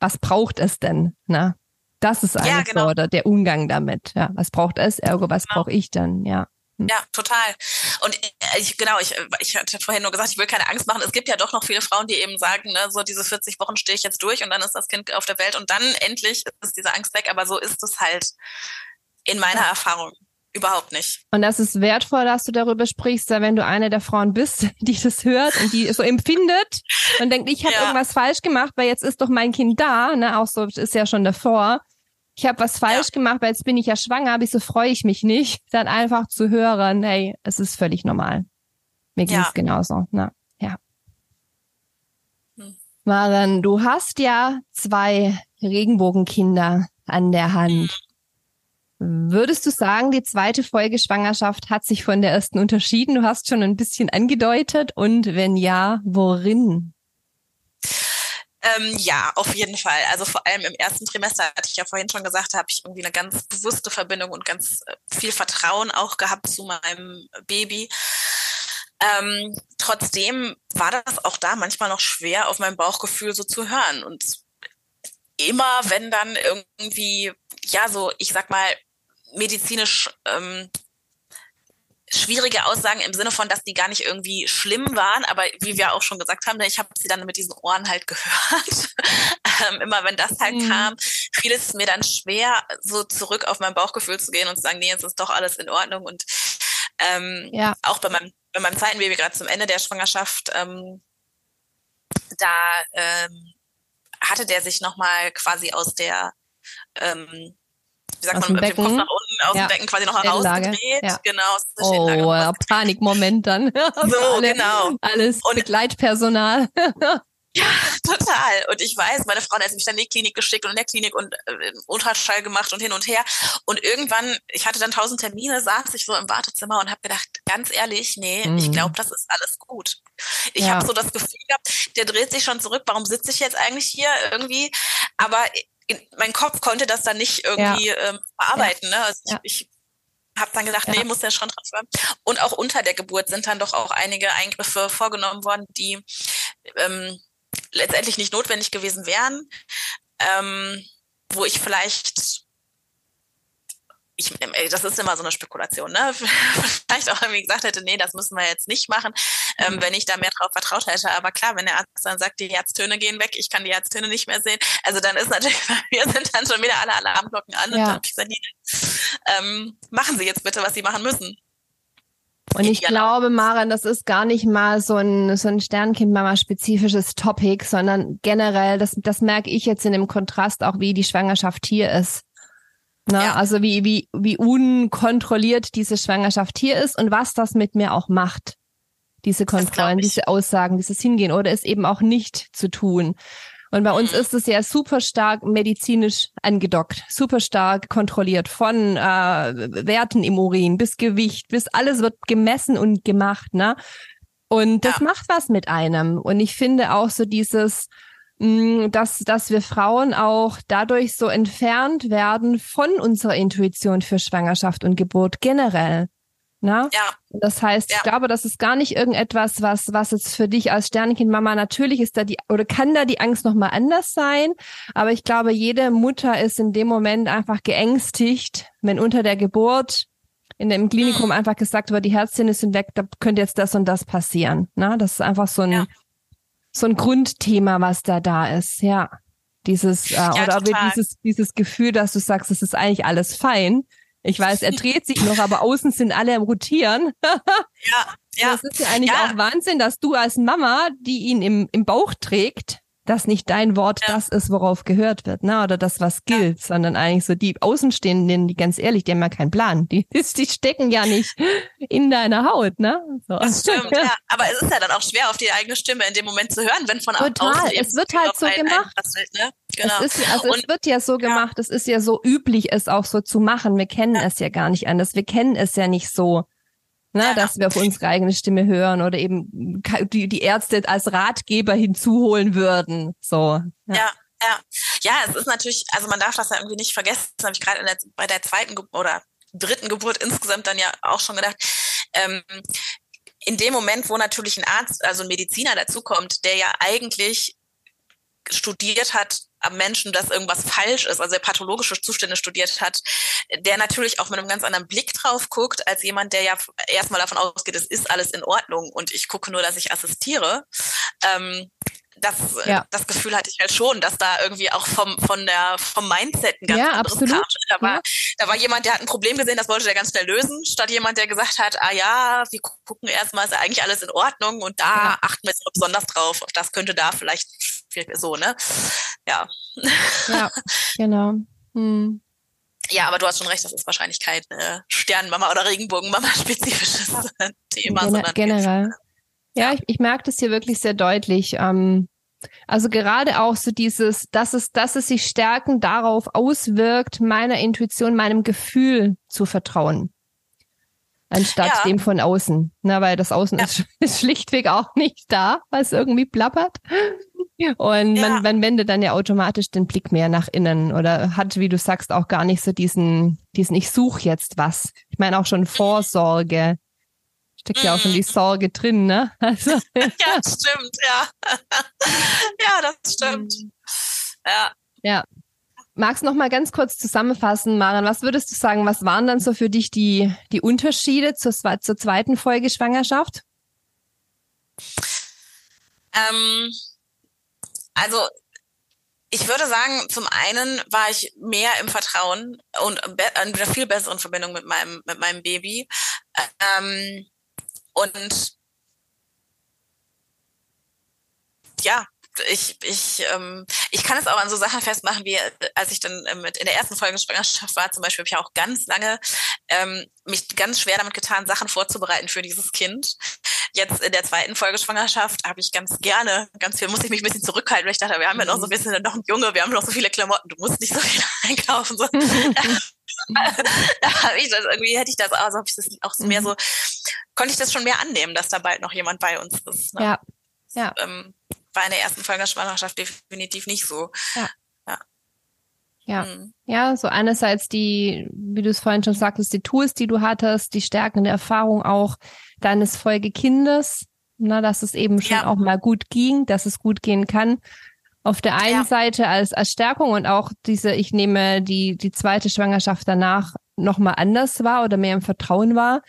was braucht es denn? Ne? Das ist eigentlich ja, genau. so, oder der Umgang damit. Ja, was braucht es? Ergo, was genau. brauche ich dann? Ja. Hm. Ja, total. Und ich, genau, ich, ich hatte vorhin nur gesagt, ich will keine Angst machen. Es gibt ja doch noch viele Frauen, die eben sagen, ne, so diese 40 Wochen stehe ich jetzt durch und dann ist das Kind auf der Welt und dann endlich ist diese Angst weg. Aber so ist es halt in meiner ja. Erfahrung Überhaupt nicht. Und das ist wertvoll, dass du darüber sprichst, wenn du eine der Frauen bist, die das hört und die so empfindet und denkt, ich habe ja. irgendwas falsch gemacht, weil jetzt ist doch mein Kind da, ne? Auch so ist ja schon davor. Ich habe was falsch ja. gemacht, weil jetzt bin ich ja schwanger, wieso freue ich mich nicht? Dann einfach zu hören, hey, es ist völlig normal. Mir ging es ja. genauso. Ne? Ja. Hm. Maren, du hast ja zwei Regenbogenkinder an der Hand. Hm. Würdest du sagen, die zweite Folge Schwangerschaft hat sich von der ersten unterschieden? Du hast schon ein bisschen angedeutet. Und wenn ja, worin? Ähm, ja, auf jeden Fall. Also vor allem im ersten Trimester, hatte ich ja vorhin schon gesagt, habe ich irgendwie eine ganz bewusste Verbindung und ganz äh, viel Vertrauen auch gehabt zu meinem Baby. Ähm, trotzdem war das auch da manchmal noch schwer, auf mein Bauchgefühl so zu hören. Und immer, wenn dann irgendwie, ja, so, ich sag mal, medizinisch ähm, schwierige Aussagen im Sinne von, dass die gar nicht irgendwie schlimm waren, aber wie wir auch schon gesagt haben, ich habe sie dann mit diesen Ohren halt gehört. ähm, immer wenn das halt mhm. kam, fiel es mir dann schwer, so zurück auf mein Bauchgefühl zu gehen und zu sagen, nee, jetzt ist doch alles in Ordnung. Und ähm, ja. auch bei meinem, bei meinem zweiten Baby, gerade zum Ende der Schwangerschaft, ähm, da ähm, hatte der sich nochmal quasi aus der ähm, wie sagt aus man, dem Kopf nach unten aus ja. dem Becken quasi noch herausgedreht. Ja. Genau. Oh, Panikmoment dann. so, Alle, genau. Alles und, Begleitpersonal. Ja, total. Und ich weiß, meine Frau hat mich dann in die Klinik geschickt und in der Klinik und äh, Ultraschall gemacht und hin und her. Und irgendwann, ich hatte dann tausend Termine, saß ich so im Wartezimmer und habe gedacht, ganz ehrlich, nee, mhm. ich glaube, das ist alles gut. Ich ja. habe so das Gefühl gehabt, der dreht sich schon zurück. Warum sitze ich jetzt eigentlich hier irgendwie? Aber mein Kopf konnte das dann nicht irgendwie ja. ähm, bearbeiten. Ne? Also ja. ich, ich habe dann gedacht, nee, muss ja schon drauf bleiben. Und auch unter der Geburt sind dann doch auch einige Eingriffe vorgenommen worden, die ähm, letztendlich nicht notwendig gewesen wären, ähm, wo ich vielleicht ich, das ist immer so eine Spekulation, ne? Vielleicht auch irgendwie gesagt hätte, nee, das müssen wir jetzt nicht machen, ähm, mhm. wenn ich da mehr drauf vertraut hätte. Aber klar, wenn der Arzt dann sagt, die Herztöne gehen weg, ich kann die Herztöne nicht mehr sehen, also dann ist natürlich, wir sind dann schon wieder alle Alarmglocken an ja. und dann ich gesagt, ähm, machen Sie jetzt bitte, was Sie machen müssen. Und ich glaube, Maren, das ist gar nicht mal so ein, so ein Sternkind-Mama-spezifisches Topic, sondern generell, das, das merke ich jetzt in dem Kontrast auch, wie die Schwangerschaft hier ist. Na, ja. Also wie, wie, wie unkontrolliert diese Schwangerschaft hier ist und was das mit mir auch macht. Diese Kontrollen, diese Aussagen, dieses Hingehen oder es eben auch nicht zu tun. Und bei uns mhm. ist es ja super stark medizinisch angedockt, super stark kontrolliert von äh, Werten im Urin bis Gewicht, bis alles wird gemessen und gemacht, ne? Und das ja. macht was mit einem. Und ich finde auch so dieses, dass, dass wir Frauen auch dadurch so entfernt werden von unserer Intuition für Schwangerschaft und Geburt generell. Na? Ja. Das heißt, ja. ich glaube, das ist gar nicht irgendetwas, was, was jetzt für dich als Sternenkindmama natürlich ist da die, oder kann da die Angst nochmal anders sein. Aber ich glaube, jede Mutter ist in dem Moment einfach geängstigt, wenn unter der Geburt in dem Klinikum mhm. einfach gesagt wird, die Herzchen sind weg, da könnte jetzt das und das passieren. Na, das ist einfach so ein, ja. So ein Grundthema, was da da ist. Ja. Dieses, äh, ja, oder dieses, dieses Gefühl, dass du sagst, es ist eigentlich alles fein ich weiß, er dreht sich noch, aber außen sind alle am Rotieren. ja, ja. Das ist ja eigentlich ja. auch Wahnsinn, dass du als Mama, die ihn im, im Bauch trägt, dass nicht dein Wort ja. das ist, worauf gehört wird, ne? Oder das, was gilt, ja. sondern eigentlich so die Außenstehenden, die ganz ehrlich, die haben ja keinen Plan. Die, die stecken ja nicht in deiner Haut, ne? So. Das stimmt, ja. Aber es ist ja dann auch schwer, auf die eigene Stimme in dem Moment zu hören, wenn von Total. außen es wird halt so gemacht. ne? genau. es, ist, also Und, es wird ja so gemacht, es ist ja so üblich, es auch so zu machen. Wir kennen es ja gar nicht anders. Wir kennen es ja nicht so ne, dass wir auf unsere eigene Stimme hören oder eben die, die Ärzte als Ratgeber hinzuholen würden. So. Ja. ja. Ja, ja, es ist natürlich, also man darf das ja irgendwie nicht vergessen, das habe ich gerade bei der zweiten Ge oder dritten Geburt insgesamt dann ja auch schon gedacht. Ähm, in dem Moment, wo natürlich ein Arzt, also ein Mediziner dazukommt, der ja eigentlich studiert hat am Menschen, dass irgendwas falsch ist, also der pathologische Zustände studiert hat, der natürlich auch mit einem ganz anderen Blick drauf guckt, als jemand, der ja erstmal davon ausgeht, es ist alles in Ordnung und ich gucke nur, dass ich assistiere. Ähm, das, ja. das Gefühl hatte ich halt schon, dass da irgendwie auch vom, von der, vom Mindset ein ganz ja, anderes absolut. kam. Da war, ja. da war jemand, der hat ein Problem gesehen, das wollte der ganz schnell lösen, statt jemand, der gesagt hat, ah ja, wir gucken erstmal, ist ja eigentlich alles in Ordnung und da achten wir jetzt besonders drauf. Das könnte da vielleicht so, ne? Ja. Ja, genau. Hm. Ja, aber du hast schon recht, das ist wahrscheinlich kein äh, Sternmama oder Regenbogenmama-spezifisches Thema. Gen sondern generell. Ja, ich, ich merke das hier wirklich sehr deutlich. Ähm, also gerade auch so dieses, dass es, dass es sich stärken darauf auswirkt, meiner Intuition, meinem Gefühl zu vertrauen. Anstatt ja. dem von außen. Na, weil das Außen ja. ist, ist, schlichtweg auch nicht da, was irgendwie plappert. Und ja. man, man wendet dann ja automatisch den Blick mehr nach innen oder hat, wie du sagst, auch gar nicht so diesen, diesen Ich suche jetzt was. Ich meine auch schon mhm. Vorsorge steckt ja auch schon die mhm. Sorge drin, ne? Also, ja, stimmt, ja. ja, das stimmt. Mhm. Ja. Ja. Magst du noch mal ganz kurz zusammenfassen, Maren? Was würdest du sagen, was waren dann so für dich die, die Unterschiede zur, zur zweiten Folge Schwangerschaft? Ähm, also ich würde sagen, zum einen war ich mehr im Vertrauen und in einer viel besseren Verbindung mit meinem, mit meinem Baby. Ähm, und ja, ich, ich, ähm, ich kann es auch an so Sachen festmachen, wie als ich dann ähm, in der ersten Folge Schwangerschaft war, zum Beispiel habe ich auch ganz lange ähm, mich ganz schwer damit getan, Sachen vorzubereiten für dieses Kind. Jetzt in der zweiten Folge Schwangerschaft habe ich ganz gerne, ganz viel, muss ich mich ein bisschen zurückhalten, weil ich dachte, wir haben ja noch so ein bisschen noch ein Junge, wir haben noch so viele Klamotten, du musst nicht so viel einkaufen. So. da habe ich das irgendwie, hätte ich das, also habe ich das auch mehr so konnte ich das schon mehr annehmen, dass da bald noch jemand bei uns ist. Ne? Ja. ja. Ähm, war in der ersten Folge Schwangerschaft definitiv nicht so. Ja. Ja. Ja. Mhm. ja, so einerseits die, wie du es vorhin schon sagtest, die Tools, die du hattest, die stärkende Erfahrung auch deines Folgekindes, na, dass es eben schon ja. auch mal gut ging, dass es gut gehen kann. Auf der einen ja. Seite als, als Stärkung und auch diese, ich nehme die, die zweite Schwangerschaft danach nochmal anders war oder mehr im Vertrauen war.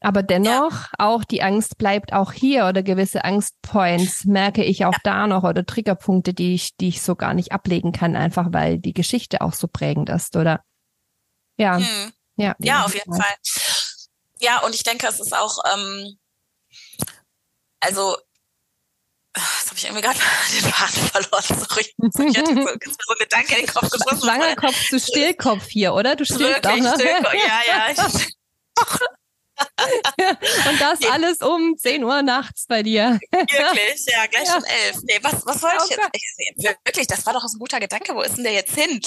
Aber dennoch, ja. auch die Angst bleibt auch hier oder gewisse Angstpoints merke ich auch ja. da noch oder Triggerpunkte, die ich, die ich so gar nicht ablegen kann, einfach weil die Geschichte auch so prägend ist, oder? Ja. Hm. Ja, ja, auf jeden Fall. ja, und ich denke, es ist auch, ähm, also Jetzt habe ich irgendwie gerade den Faden verloren. Sorry. Ich hatte so, so ein Gedanke in den Kopf geschossen. Schwangerkopf zu Stillkopf hier, oder? Du stillst Wirklich, auch, ne? Stillkopf. Ja, ja. Und das alles um 10 Uhr nachts bei dir. Wirklich, ja, gleich ja. um 11. Nee, was, was wollte ich jetzt? Wirklich, das war doch ein guter Gedanke. Wo ist denn der jetzt hin?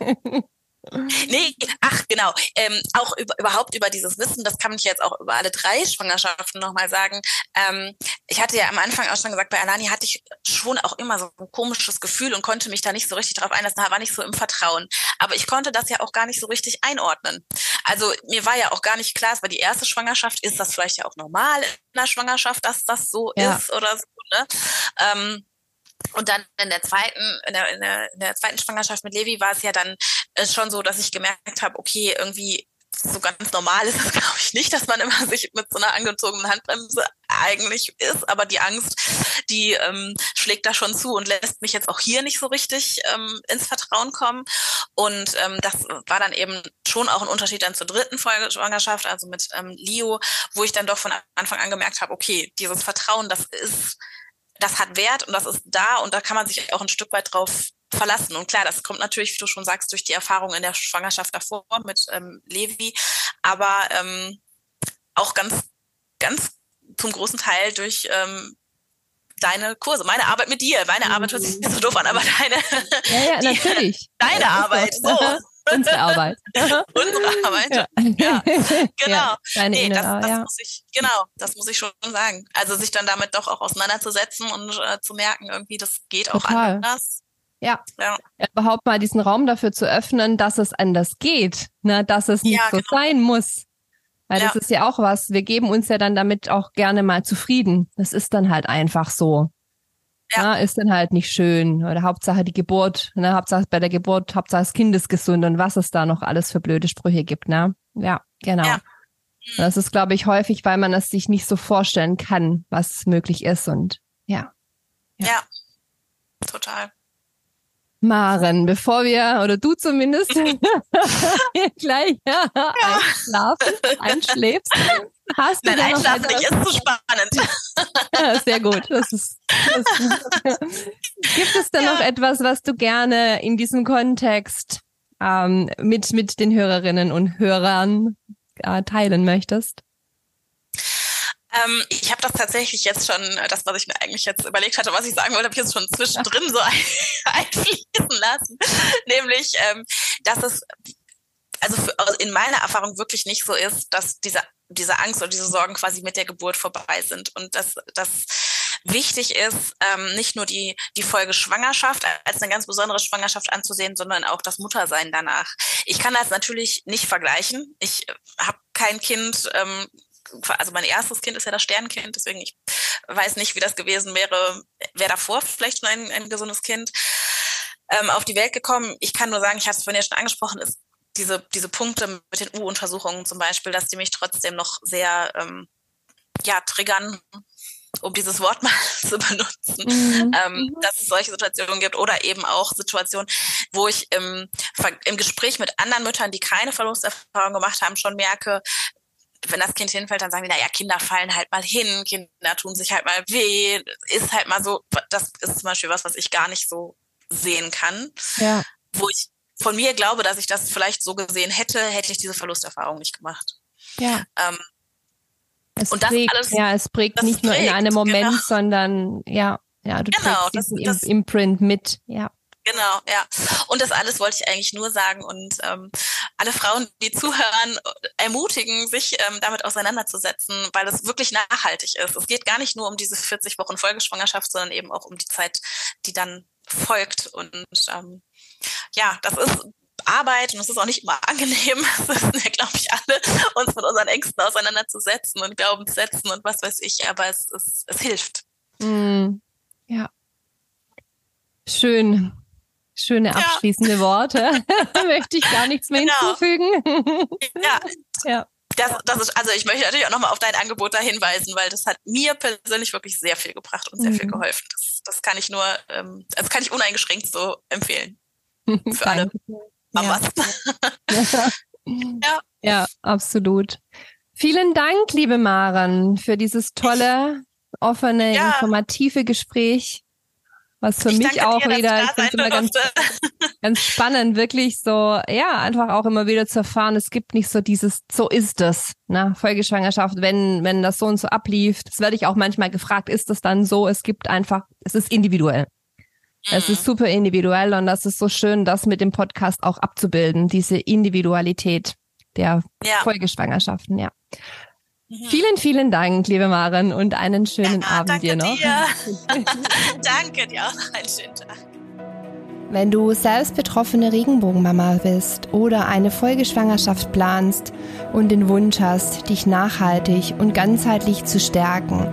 Ähm, Nee, ach genau. Ähm, auch über, überhaupt über dieses Wissen, das kann ich jetzt auch über alle drei Schwangerschaften nochmal sagen. Ähm, ich hatte ja am Anfang auch schon gesagt, bei Alani hatte ich schon auch immer so ein komisches Gefühl und konnte mich da nicht so richtig drauf einlassen, war nicht so im Vertrauen. Aber ich konnte das ja auch gar nicht so richtig einordnen. Also mir war ja auch gar nicht klar, es war die erste Schwangerschaft, ist das vielleicht ja auch normal in der Schwangerschaft, dass das so ja. ist oder so. Ne? Ähm, und dann in der zweiten, in der, in der, in der zweiten Schwangerschaft mit Levi war es ja dann äh, schon so, dass ich gemerkt habe, okay, irgendwie so ganz normal ist es, glaube ich, nicht, dass man immer sich mit so einer angezogenen Handbremse eigentlich ist, aber die Angst, die ähm, schlägt da schon zu und lässt mich jetzt auch hier nicht so richtig ähm, ins Vertrauen kommen. Und ähm, das war dann eben schon auch ein Unterschied dann zur dritten Folge Schwangerschaft, also mit ähm, Leo, wo ich dann doch von Anfang an gemerkt habe, okay, dieses Vertrauen, das ist das hat Wert und das ist da und da kann man sich auch ein Stück weit drauf verlassen. Und klar, das kommt natürlich, wie du schon sagst, durch die Erfahrung in der Schwangerschaft davor mit ähm, Levi, aber ähm, auch ganz, ganz zum großen Teil durch ähm, deine Kurse, meine Arbeit mit dir. Meine Arbeit hört sich nicht so doof an, aber deine. Ja, ja, natürlich. deine ja, Arbeit. So. Unsere Arbeit. Unsere Arbeit. Ja, ja. genau. Ja, nee, das, das ja. muss ich, genau, das muss ich schon sagen. Also sich dann damit doch auch auseinanderzusetzen und äh, zu merken, irgendwie, das geht auch Total. anders. Ja. Ja. Überhaupt mal diesen Raum dafür zu öffnen, dass es anders geht, ne? dass es nicht so genau. sein muss. Weil das ist ja auch was, wir geben uns ja dann damit auch gerne mal zufrieden. Das ist dann halt einfach so. Ja. Ne? Ist dann halt nicht schön. Oder Hauptsache die Geburt, ne? Hauptsache bei der Geburt, Hauptsache das Kind ist gesund und was es da noch alles für blöde Sprüche gibt, ne? Ja, genau. Ja. Das ist, glaube ich, häufig, weil man es sich nicht so vorstellen kann, was möglich ist. Und ja. Ja. Ja. Total. Maren, bevor wir, oder du zumindest, gleich ja, einschlafen, einschläfst, hast du Nein, einschlafen nicht, ist zu spannend. Ja, sehr gut. Das ist, das ist. Gibt es da noch etwas, was du gerne in diesem Kontext ähm, mit, mit den Hörerinnen und Hörern äh, teilen möchtest? Ähm, ich habe das tatsächlich jetzt schon, äh, das, was ich mir eigentlich jetzt überlegt hatte, was ich sagen wollte, habe ich jetzt schon zwischendrin so ein, einfließen lassen. Nämlich, ähm, dass es also für, also in meiner Erfahrung wirklich nicht so ist, dass diese, diese Angst oder diese Sorgen quasi mit der Geburt vorbei sind. Und dass das wichtig ist, ähm, nicht nur die, die Folge Schwangerschaft als eine ganz besondere Schwangerschaft anzusehen, sondern auch das Muttersein danach. Ich kann das natürlich nicht vergleichen. Ich habe kein Kind, ähm, also mein erstes Kind ist ja das Sternkind, deswegen ich weiß nicht, wie das gewesen wäre, wäre davor vielleicht schon ein, ein gesundes Kind ähm, auf die Welt gekommen. Ich kann nur sagen, ich hatte es vorhin ja schon angesprochen, ist diese, diese Punkte mit den U-Untersuchungen zum Beispiel, dass die mich trotzdem noch sehr ähm, ja, triggern, um dieses Wort mal zu benutzen, Mhm. ähm, dass es solche Situationen gibt oder eben auch Situationen, wo ich im, im Gespräch mit anderen Müttern, die keine Verlusterfahrung gemacht haben, schon merke, wenn das Kind hinfällt, dann sagen die, naja, Kinder fallen halt mal hin, Kinder tun sich halt mal weh, ist halt mal so, das ist zum Beispiel was, was ich gar nicht so sehen kann, Ja. wo ich von mir glaube, dass ich das vielleicht so gesehen hätte, hätte ich diese Verlusterfahrung nicht gemacht. Ja. Ähm, Es Und das prägt, alles- ja, es prägt das nicht nur in prägt, einem Moment, genau. sondern ja, ja, du Genau, trägst das- diesen das- Im- Imprint mit. Ja. Genau, ja. Und das alles wollte ich eigentlich nur sagen und ähm, alle Frauen, die zuhören, ermutigen, sich ähm, damit auseinanderzusetzen, weil es wirklich nachhaltig ist. Es geht gar nicht nur um diese 40 Wochen Folgeschwangerschaft, sondern eben auch um die Zeit, die dann folgt. Und ähm, ja, das ist Arbeit und es ist auch nicht immer angenehm. Das wissen wir, glaube ich, alle, uns mit unseren Ängsten auseinanderzusetzen und Glaubenssätzen und was weiß ich, aber es, es, es hilft. Mm, ja. Schön. Schöne Ja. abschließende Worte. Möchte ich gar nichts mehr Genau. hinzufügen. Ja, ja. Das, das ist, also ich möchte natürlich auch nochmal auf dein Angebot da hinweisen, weil das hat mir persönlich wirklich sehr viel gebracht und sehr viel Mhm. geholfen. Das, das kann ich nur, ähm, das kann ich uneingeschränkt so empfehlen. Für alle. Ja. Ja. Ja, absolut. Vielen Dank, liebe Maren, für dieses tolle, offene, ja. informative Gespräch. Was für ich mich auch dir, wieder, ich finde immer ganz, ganz spannend, wirklich so, ja, einfach auch immer wieder zu erfahren, es gibt nicht so dieses, so ist es, ne, Folgeschwangerschaft, wenn, wenn das so und so ablief. Das werde ich auch manchmal gefragt, ist das dann so? Es gibt einfach, es ist individuell. Es ist mhm. super individuell und das ist so schön, das mit dem Podcast auch abzubilden, diese Individualität der ja. Folgeschwangerschaften, ja. Mhm. Vielen, vielen Dank, liebe Maren, und einen schönen ja, Abend dir noch. Dir. danke dir auch noch einen schönen Tag. Wenn du selbst betroffene Regenbogenmama bist oder eine Folgeschwangerschaft planst und den Wunsch hast, dich nachhaltig und ganzheitlich zu stärken,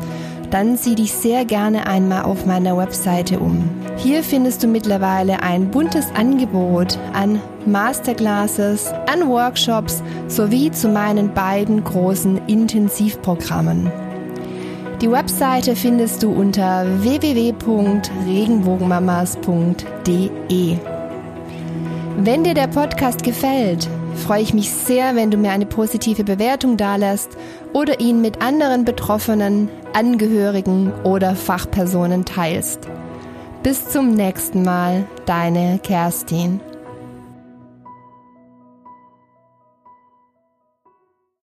dann sieh dich sehr gerne einmal auf meiner Webseite um. Hier findest du mittlerweile ein buntes Angebot an Masterclasses, an Workshops sowie zu meinen beiden großen Intensivprogrammen. Die Webseite findest du unter www.regenbogenmamas.de. Wenn dir der Podcast gefällt, freue ich mich sehr, wenn du mir eine positive Bewertung dalässt oder ihn mit anderen Betroffenen, Angehörigen oder Fachpersonen teilst. Bis zum nächsten Mal, deine Kerstin.